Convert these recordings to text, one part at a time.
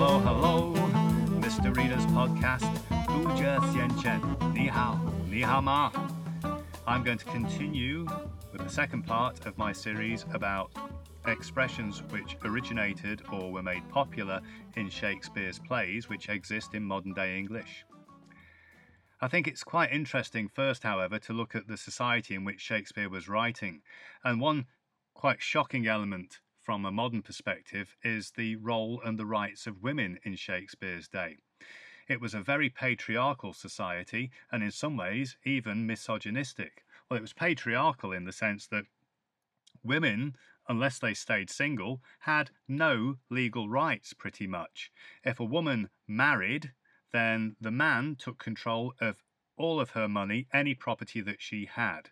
hello, hello. Mr. Reader's podcast, 读者先生,你好,你好吗? I'm going to continue with the second part of my series about expressions which originated or were made popular in Shakespeare's plays which exist in modern day English. I think it's quite interesting, first, however, to look at the society in which Shakespeare was writing. And one quite shocking element from a modern perspective is the role and the rights of women in Shakespeare's day. It was a very patriarchal society and in some ways even misogynistic. Well, it was patriarchal in the sense that women, unless they stayed single, had no legal rights pretty much. If a woman married, then the man took control of all of her money, any property that she had.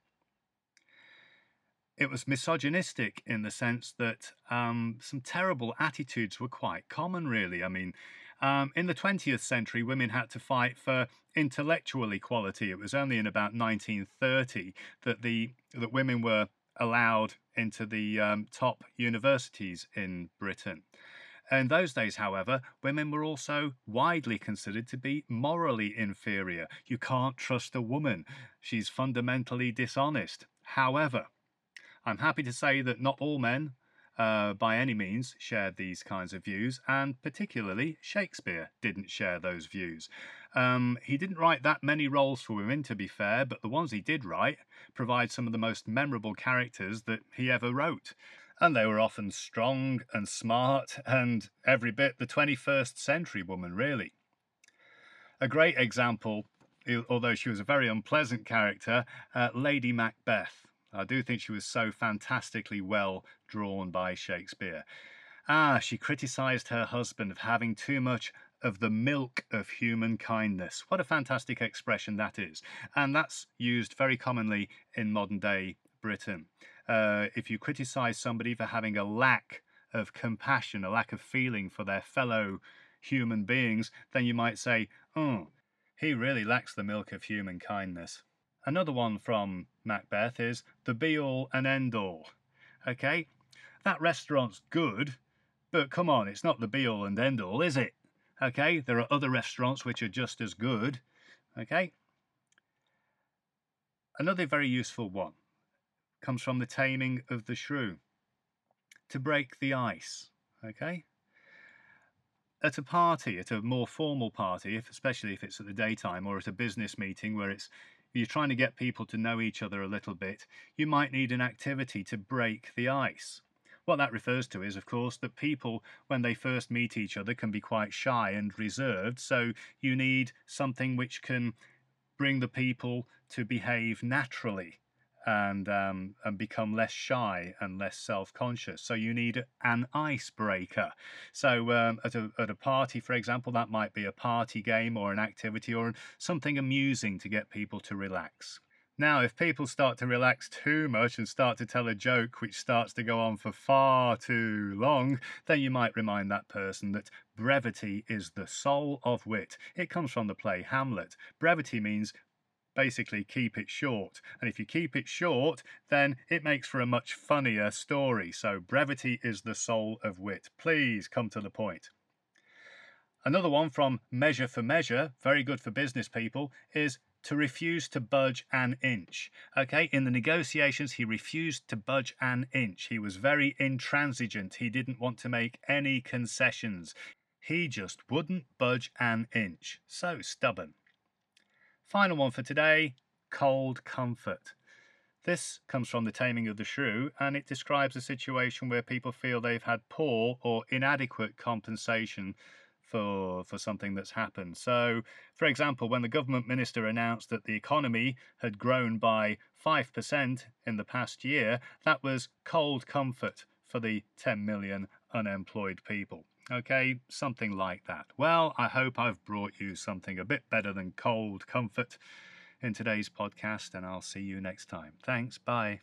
It was misogynistic in the sense that um, some terrible attitudes were quite common, really. I mean, um, in the 20th century, women had to fight for intellectual equality. It was only in about 1930 that the that women were allowed into the um, top universities in Britain. In those days, however, women were also widely considered to be morally inferior. You can't trust a woman, she's fundamentally dishonest. However, I'm happy to say that not all men, uh, by any means, shared these kinds of views, and particularly Shakespeare didn't share those views. Um, he didn't write that many roles for women, to be fair, but the ones he did write provide some of the most memorable characters that he ever wrote and they were often strong and smart and every bit the 21st century woman, really. A great example, although she was a very unpleasant character, uh, Lady Macbeth. I do think she was so fantastically well drawn by Shakespeare. Ah, she criticised her husband of having too much of the milk of human kindness. What a fantastic expression that is. And that's used very commonly in modern day Britain. Uh, if you criticize somebody for having a lack of compassion, a lack of feeling for their fellow human beings, then you might say, oh, he really lacks the milk of human kindness. Another one from Macbeth is the be all and end all. Okay, that restaurant's good, but come on, it's not the be all and end all, is it? Okay, there are other restaurants which are just as good. Okay, another very useful one comes from the taming of the shrew. To break the ice, okay? At a party, at a more formal party, if, especially if it's at the daytime or at a business meeting where it's you're trying to get people to know each other a little bit, you might need an activity to break the ice. What that refers to is, of course, that people, when they first meet each other, can be quite shy and reserved, so you need something which can bring the people to behave naturally and um, and become less shy and less self-conscious. So you need an icebreaker. So um, at a at a party, for example, that might be a party game or an activity or something amusing to get people to relax. Now, if people start to relax too much and start to tell a joke which starts to go on for far too long, then you might remind that person that brevity is the soul of wit. It comes from the play Hamlet. Brevity means basically keep it short. And if you keep it short, then it makes for a much funnier story. So brevity is the soul of wit. Please come to the point. Another one from Measure for Measure, very good for business people, is to refuse to budge an inch. Okay, in the negotiations, he refused to budge an inch. He was very intransigent. He didn't want to make any concessions. He just wouldn't budge an inch. So stubborn. Final one for today cold comfort. This comes from The Taming of the Shrew and it describes a situation where people feel they've had poor or inadequate compensation for for something that's happened. So, for example, when the government minister announced that the economy had grown by 5% in the past year, that was cold comfort for the 10 million unemployed people. Okay, something like that. Well, I hope I've brought you something a bit better than cold comfort in today's podcast, and I'll see you next time. Thanks, bye.